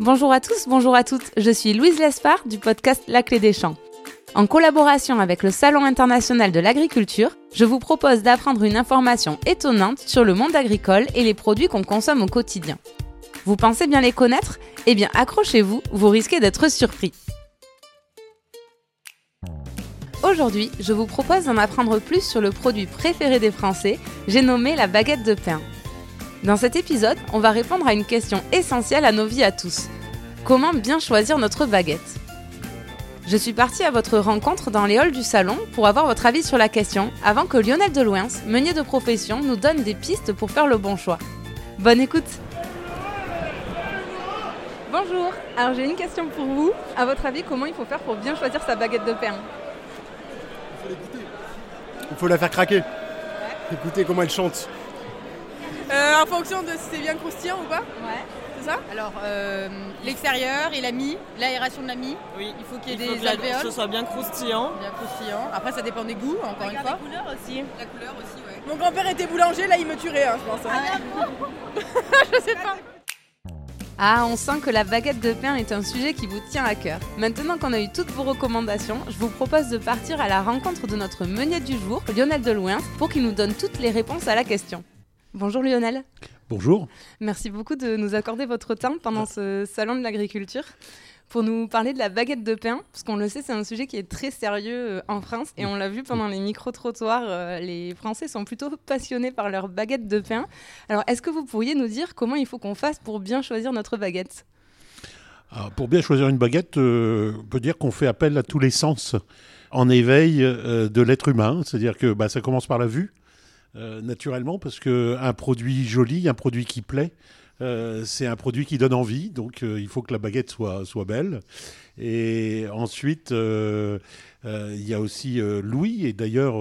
Bonjour à tous, bonjour à toutes. Je suis Louise Lespard du podcast La Clé des Champs. En collaboration avec le Salon international de l'agriculture, je vous propose d'apprendre une information étonnante sur le monde agricole et les produits qu'on consomme au quotidien. Vous pensez bien les connaître? Eh bien accrochez-vous, vous risquez d'être surpris. Aujourd'hui, je vous propose d'en apprendre plus sur le produit préféré des Français, j'ai nommé la baguette de pain. Dans cet épisode, on va répondre à une question essentielle à nos vies à tous. Comment bien choisir notre baguette? Je suis partie à votre rencontre dans les halls du salon pour avoir votre avis sur la question avant que Lionel Delouins, meunier de profession, nous donne des pistes pour faire le bon choix. Bonne écoute Bonjour, alors j'ai une question pour vous. À votre avis, comment il faut faire pour bien choisir sa baguette de pain Il faut la faire craquer. Écoutez comment elle chante. Euh, en fonction de si c'est bien croustillant ou pas Ouais. C'est ça? Alors, euh, l'extérieur et la mie, l'aération de la mie. Oui. Il faut qu'il y Il ait faut des que la- alvéoles. ce soit bien croustillant. Bien croustillant. Après, ça dépend des goûts, encore une fois. couleur aussi. La couleur aussi, ouais. Mon grand-père était boulanger, là il me tuerait, hein, je pense. hein. je sais pas. Ah, on sent que la baguette de pain est un sujet qui vous tient à cœur. Maintenant qu'on a eu toutes vos recommandations, je vous propose de partir à la rencontre de notre meunier du jour, Lionel Delouins, pour qu'il nous donne toutes les réponses à la question. Bonjour Lionel. Bonjour. Merci beaucoup de nous accorder votre temps pendant ce salon de l'agriculture pour nous parler de la baguette de pain, parce qu'on le sait, c'est un sujet qui est très sérieux euh, en France et on l'a vu pendant les micro-trottoirs, euh, les Français sont plutôt passionnés par leur baguette de pain. Alors, est-ce que vous pourriez nous dire comment il faut qu'on fasse pour bien choisir notre baguette? Alors, pour bien choisir une baguette, euh, on peut dire qu'on fait appel à tous les sens en éveil euh, de l'être humain. C'est-à-dire que bah, ça commence par la vue, euh, naturellement, parce qu'un produit joli, un produit qui plaît, euh, c'est un produit qui donne envie. Donc euh, il faut que la baguette soit, belle. Et ensuite, il y a aussi l'ouïe. Et d'ailleurs,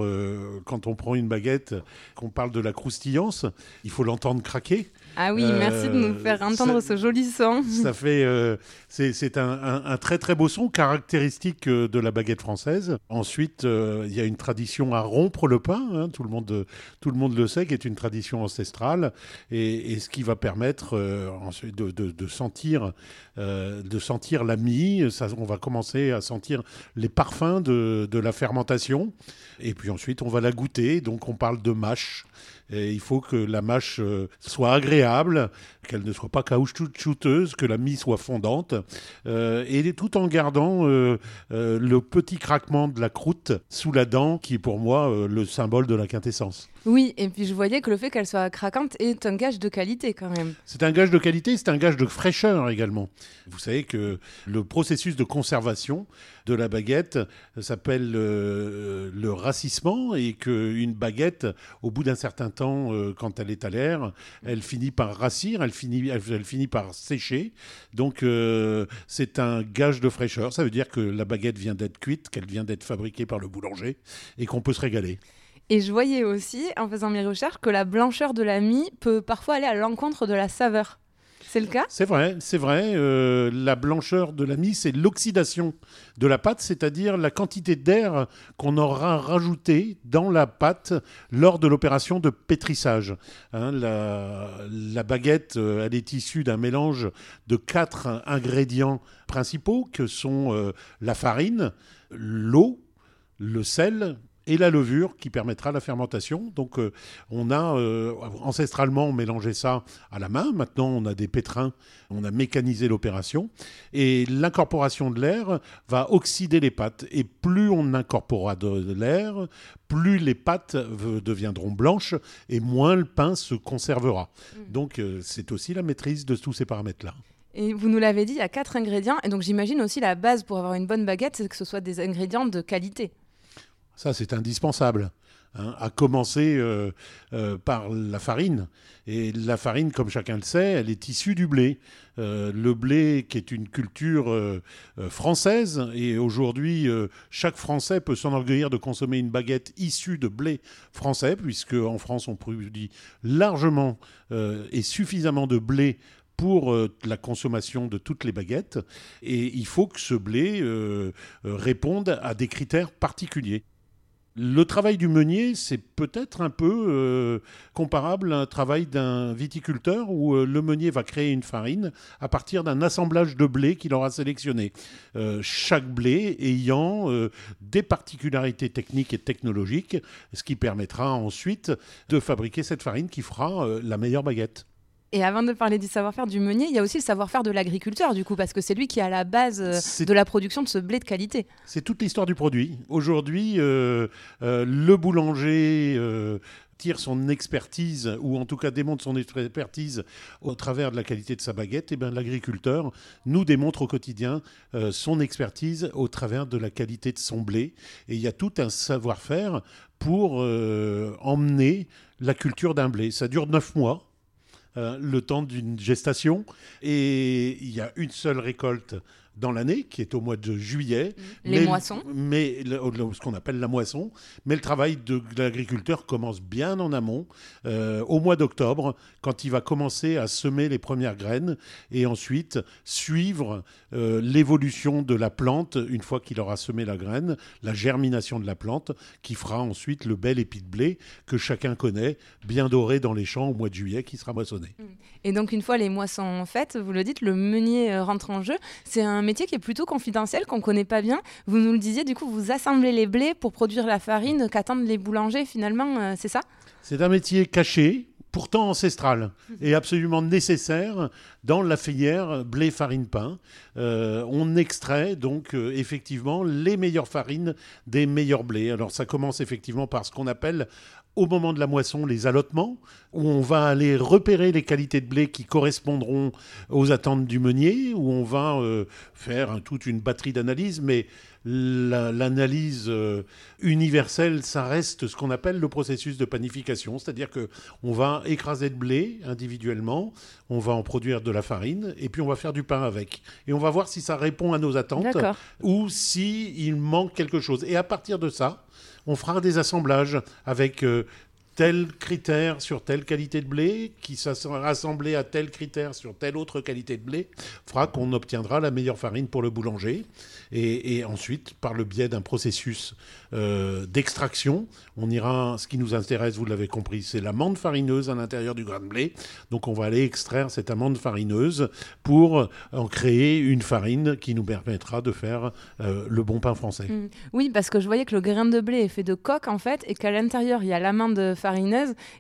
quand on prend une baguette, qu'on parle de la croustillance, il faut l'entendre craquer. Ah oui, Euh, merci de nous faire entendre ça- ce joli son. Ça fait, euh, c'est un, un- un très très beau son caractéristique euh, de la baguette française. Ensuite, euh, il y a une tradition à rompre le pain. hein, tout le monde, euh, tout le monde le sait, qui est une tradition ancestrale, et, et ce qui va permettre euh, de, de- de sentir, euh, de sentir la mie. Ça, on va commencer à sentir les parfums de, de la fermentation, et puis ensuite on va la goûter. Donc on parle de mâche. Il faut que la mâche euh, soit agréable, qu'elle ne soit pas caoutchouteuse, que la mie soit fondante, euh, et tout en gardant euh, le petit craquement de la croûte sous la dent, qui est pour moi le symbole de la quintessence. Oui, et puis je voyais que le fait qu'elle soit craquante est un gage de qualité quand même. C'est un gage de qualité, c'est un gage de fraîcheur également. Vous savez que le processus de conservation de la baguette s'appelle euh, le racissement et qu'une baguette, au bout d'un certain temps, euh, quand elle est à l'air, elle finit par rassir, elle finit, elle, finit par sécher. Donc euh, c'est un gage de fraîcheur. Ça veut dire que la baguette vient d'être cuite, qu'elle vient d'être fabriquée par le boulanger et qu'on peut se régaler. Et je voyais aussi, en faisant mes recherches, que la blancheur de la mie peut parfois aller à l'encontre de la saveur. C'est le cas? C'est vrai, c'est vrai. euh, la blancheur de la mie, c'est l'oxydation de la pâte, c'est-à-dire la quantité d'air qu'on aura rajouté dans la pâte lors de l'opération de pétrissage. Hein, la, baguette, euh, elle est issue d'un mélange de quatre ingrédients principaux que sont euh, la farine, l'eau, le sel et la levure qui permettra la fermentation. Donc euh, on a euh, ancestralement mélangé ça à la main. Maintenant on a des pétrins, on a mécanisé l'opération et l'incorporation de l'air va oxyder les pâtes. Et plus on incorporera de, l'air, plus les pâtes deviendront blanches et moins le pain se conservera. Donc euh, c'est aussi la maîtrise de tous ces paramètres-là. Et vous nous l'avez dit, il y a quatre ingrédients. Et donc j'imagine aussi la base pour avoir une bonne baguette, c'est que ce soit des ingrédients de qualité. Ça, c'est indispensable. hein, à commencer euh, euh, par la farine. Et la farine, comme chacun le sait, elle est issue du blé. Euh, le blé, qui est une culture française, et aujourd'hui, chaque Français peut s'enorgueillir de consommer une baguette issue de blé français, puisque en France, on produit largement et suffisamment de blé pour la consommation de toutes les baguettes. Et il faut que ce blé réponde à des critères particuliers. Le travail du meunier, c'est peut-être un peu euh, comparable à un travail d'un viticulteur où euh, le meunier va créer une farine à partir d'un assemblage de blé qu'il aura sélectionné. Euh, chaque blé ayant des particularités techniques et technologiques, ce qui permettra ensuite de fabriquer cette farine qui fera la meilleure baguette. Et avant de parler du savoir-faire du meunier, il y a aussi le savoir-faire de l'agriculteur, du coup, parce que c'est lui qui est à la base euh, de la production de ce blé de qualité. C'est toute l'histoire du produit. Aujourd'hui, euh, euh, le boulanger tire son expertise, ou en tout cas démontre son expertise au travers de la qualité de sa baguette, et bien l'agriculteur nous démontre au quotidien son expertise au travers de la qualité de son blé. Et il y a tout un savoir-faire pour emmener la culture d'un blé. Ça dure neuf mois. Euh, le temps d'une gestation. Et il y a une seule récolte dans l'année, qui est au mois de juillet. Les mais, moissons. Mais ce qu'on appelle la moisson. Mais le travail de, l'agriculteur commence bien en amont, euh, au mois d'octobre, quand il va commencer à semer les premières graines et ensuite suivre euh, l'évolution de la plante une fois qu'il aura semé la graine, la germination de la plante, qui fera ensuite le bel épi de blé que chacun connaît, bien doré dans les champs au mois de juillet, qui sera moissonné. Et donc une fois les moissons faites, vous le dites, le meunier euh, rentre en jeu. C'est un métier qui est plutôt confidentiel, qu'on ne connaît pas bien. Vous nous le disiez, du coup, vous assemblez les blés pour produire la farine qu'attendent les boulangers, finalement, euh, c'est ça? C'est un métier caché, pourtant ancestral et absolument nécessaire dans la filière blé farine pain. Euh, on extrait donc euh, effectivement les meilleures farines des meilleurs blés. Alors ça commence effectivement par ce qu'on appelle au moment de la moisson les allottements, où on va aller repérer les qualités de blé qui correspondront aux attentes du meunier, où on va euh, faire toute une batterie d'analyses, mais l'analyse euh, universelle, ça reste ce qu'on appelle le processus de panification, c'est-à-dire que on va écraser de blé individuellement, on va en produire de la farine et puis on va faire du pain avec. Et on va voir si ça répond à nos attentes ou si il manque quelque chose. Et à partir de ça, on fera des assemblages avec euh, tel critère sur telle qualité de blé, qui rassemblé à tel critère sur telle autre qualité de blé, fera qu'on obtiendra la meilleure farine pour le boulanger. Et, ensuite, par le biais d'un processus euh, d'extraction, on ira, ce qui nous intéresse, vous l'avez compris, c'est l'amande farineuse à l'intérieur du grain de blé. Donc on va aller extraire cette amande farineuse pour en créer une farine qui nous permettra de faire euh, le bon pain français. Mmh. Oui, parce que je voyais que le grain de blé est fait de coque en fait, et qu'à l'intérieur, il y a l'amande farineuse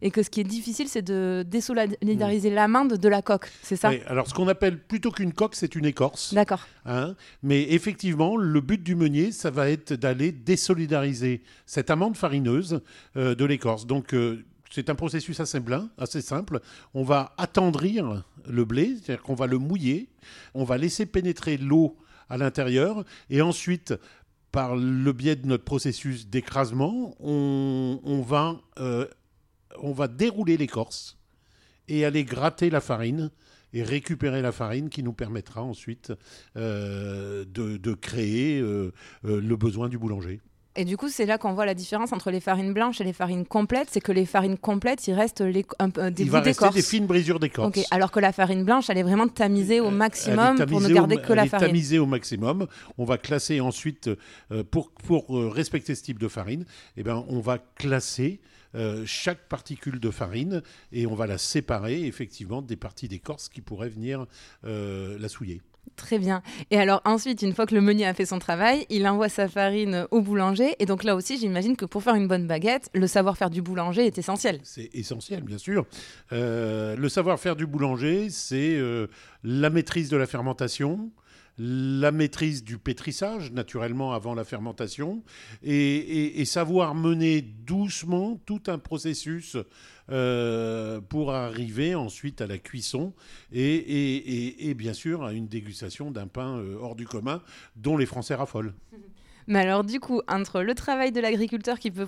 et que ce qui est difficile, c'est de désolidariser mmh. l'amande de la coque, c'est ça? Alors, ce qu'on appelle plutôt qu'une coque, c'est une écorce. D'accord. Hein? Mais effectivement, le but du meunier, ça va être d'aller désolidariser cette amande farineuse euh, de l'écorce. Donc, euh, c'est un processus assez, assez simple. On va attendrir le blé, c'est-à-dire qu'on va le mouiller, on va laisser pénétrer l'eau à l'intérieur, et ensuite, par le biais de notre processus d'écrasement, on, va, euh, va dérouler l'écorce et aller gratter la farine et récupérer la farine qui nous permettra ensuite euh, de, créer euh, le besoin du boulanger. Et du coup, c'est là qu'on voit la différence entre les farines blanches et les farines complètes. C'est que les farines complètes, il reste les, un, des il va rester des fines brisures d'écorce. Alors que la farine blanche, elle est vraiment tamisée au maximum pour ne garder que la farine. Elle est tamisée au maximum. On va classer ensuite, euh, pour, pour euh, respecter ce type de farine, eh ben, on va classer euh, chaque particule de farine et on va la séparer effectivement des parties d'écorce qui pourraient venir la souiller. Très bien. Et alors ensuite, une fois que le meunier a fait son travail, il envoie sa farine au boulanger. Et donc là aussi, j'imagine que pour faire une bonne baguette, le savoir-faire du boulanger est essentiel. C'est essentiel, bien sûr. Euh, le savoir-faire du boulanger, c'est euh, la maîtrise de la fermentation, la maîtrise du pétrissage, naturellement avant la fermentation, et, savoir mener doucement tout un processus euh, pour arriver ensuite à la cuisson et, bien sûr à une dégustation d'un pain euh, hors du commun dont les Français raffolent. Mais alors, du coup, entre le travail de l'agriculteur qui peut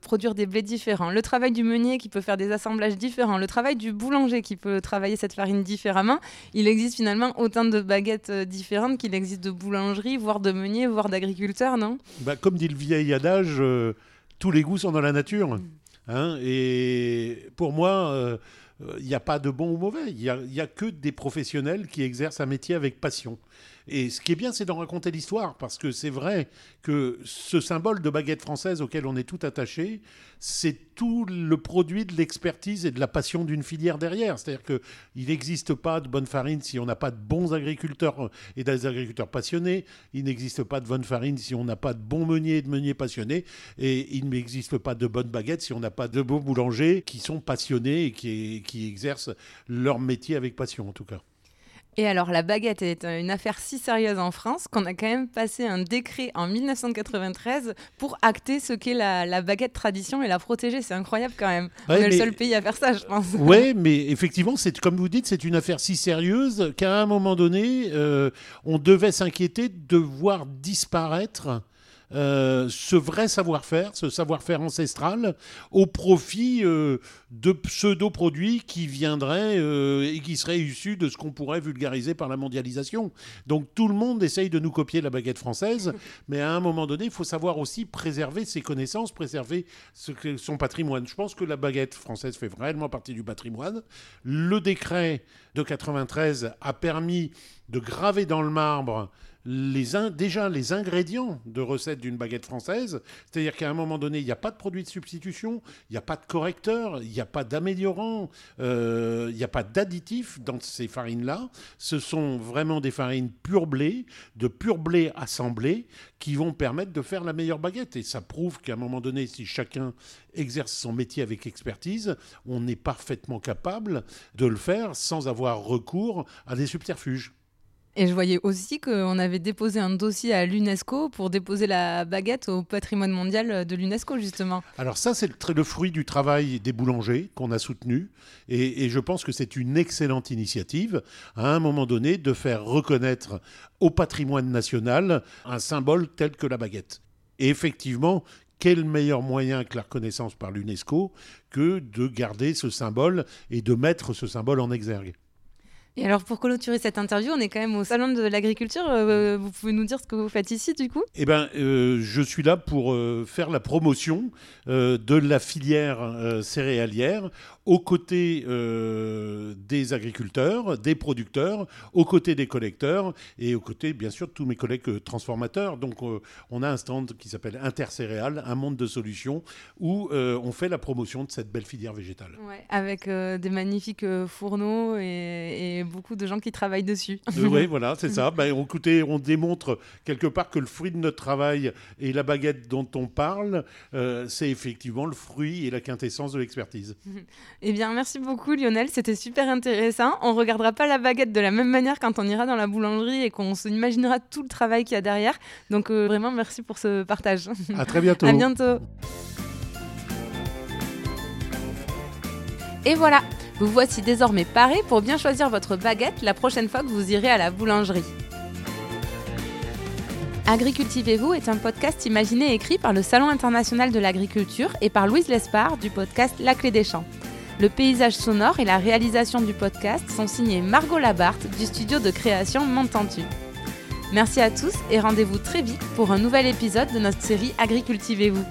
produire des blés différents, le travail du meunier qui peut faire des assemblages différents, le travail du boulanger qui peut travailler cette farine différemment, il existe finalement autant de baguettes euh, différentes qu'il existe de boulangeries, voire de meuniers, voire d'agriculteurs, non? Bah, Comme dit le vieil adage, euh, tous les goûts sont dans la nature. Mm. Hein et pour moi, il n'y a pas de bon ou mauvais. Il n'y a, que des professionnels qui exercent un métier avec passion. Et ce qui est bien, c'est d'en raconter l'histoire, parce que c'est vrai que ce symbole de baguette française auquel on est tout attaché, c'est tout le produit de l'expertise et de la passion d'une filière derrière. C'est-à-dire qu'il n'existe pas de bonne farine si on n'a pas de bons agriculteurs et des agriculteurs passionnés. Il n'existe pas de bonne farine si on n'a pas de bons meuniers et de meuniers passionnés. Et il n'existe pas de bonnes baguettes si on n'a pas de beaux boulangers qui sont passionnés et qui exercent leur métier avec passion, en tout cas. Et alors, la baguette est une affaire si sérieuse en France qu'on a quand même passé un décret en 1993 pour acter ce qu'est la, baguette tradition et la protéger. C'est incroyable quand même. on est le seul pays à faire ça, je pense. Oui, mais effectivement, c'est comme vous dites, c'est une affaire si sérieuse qu'à un moment donné, euh, on devait s'inquiéter de voir disparaître euh, ce vrai savoir-faire, ce savoir-faire ancestral, au profit euh, de pseudo-produits qui viendraient euh, et qui seraient issus de ce qu'on pourrait vulgariser par la mondialisation. Donc tout le monde essaye de nous copier la baguette française, mais à un moment donné, il faut savoir aussi préserver ses connaissances, préserver son patrimoine. Je pense que la baguette française fait vraiment partie du patrimoine. Le décret de 93 a permis de graver dans le marbre déjà les ingrédients de recette d'une baguette française. C'est-à-dire qu'à un moment donné, il n'y a pas de produit de substitution, il n'y a pas de correcteur, il n'y a pas d'améliorant, euh, il n'y a pas d'additif dans ces farines-là. Ce sont vraiment des farines pur blé, de pur blé assemblé, qui vont permettre de faire la meilleure baguette. Et ça prouve qu'à un moment donné, si chacun exerce son métier avec expertise, on est parfaitement capable de le faire sans avoir recours à des subterfuges. Et je voyais aussi qu'on avait déposé un dossier à l'UNESCO pour déposer la baguette au patrimoine mondial de l'UNESCO, justement. Alors ça, c'est le, fruit du travail des boulangers qu'on a soutenu. Et, je pense que c'est une excellente initiative, à un moment donné, de faire reconnaître au patrimoine national un symbole tel que la baguette. Et effectivement, quel meilleur moyen que la reconnaissance par l'UNESCO que de garder ce symbole et de mettre ce symbole en exergue et alors, pour clôturer cette interview, on est quand même au Salon de l'Agriculture. Euh, vous pouvez nous dire ce que vous faites ici, du coup? Eh bien, euh, je suis là pour euh, faire la promotion de la filière céréalière aux côtés des agriculteurs, des producteurs, aux côtés des collecteurs et aux côtés, bien sûr, de tous mes collègues transformateurs. Donc, on a un stand qui s'appelle Intercéréales, un monde de solutions, où on fait la promotion de cette belle filière végétale. Ouais, avec des magnifiques fourneaux et, et beaucoup de gens qui travaillent dessus. Euh, oui, voilà, c'est ça. Ben, écoutez, on démontre quelque part que le fruit de notre travail et la baguette dont on parle, euh, c'est effectivement le fruit et la quintessence de l'expertise. eh bien, merci beaucoup Lionel, c'était super intéressant. On regardera pas la baguette de la même manière quand on ira dans la boulangerie et qu'on s'imaginera tout le travail qu'il y a derrière. Donc euh, vraiment, merci pour ce partage. À très bientôt. à bientôt. Et voilà, vous voici désormais paré pour bien choisir votre baguette la prochaine fois que vous irez à la boulangerie. Agricultivez-vous est un podcast imaginé et écrit par le Salon international de l'agriculture et par Louise Lespard du podcast La Clé des Champs. Le paysage sonore et la réalisation du podcast sont signés Margot Labarthe du studio de création Montentu. Merci à tous et rendez-vous très vite pour un nouvel épisode de notre série Agricultivez-vous.